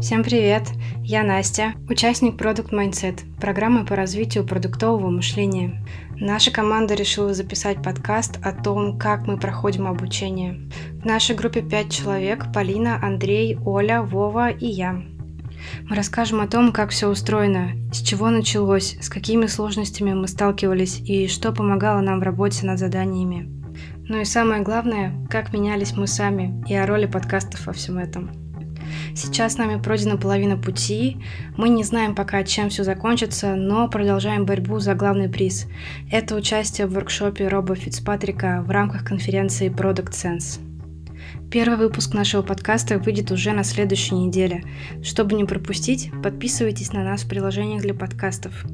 Всем привет! Я Настя, участник Product Mindset, программы по развитию продуктового мышления. Наша команда решила записать подкаст о том, как мы проходим обучение. В нашей группе 5 человек – Полина, Андрей, Оля, Вова и я. Мы расскажем о том, как все устроено, с чего началось, с какими сложностями мы сталкивались и что помогало нам в работе над заданиями. Ну и самое главное, как менялись мы сами и о роли подкастов во всем этом. Сейчас с нами пройдена половина пути. Мы не знаем пока, чем все закончится, но продолжаем борьбу за главный приз. Это участие в воркшопе Роба Фицпатрика в рамках конференции Product Sense. Первый выпуск нашего подкаста выйдет уже на следующей неделе. Чтобы не пропустить, подписывайтесь на нас в приложениях для подкастов.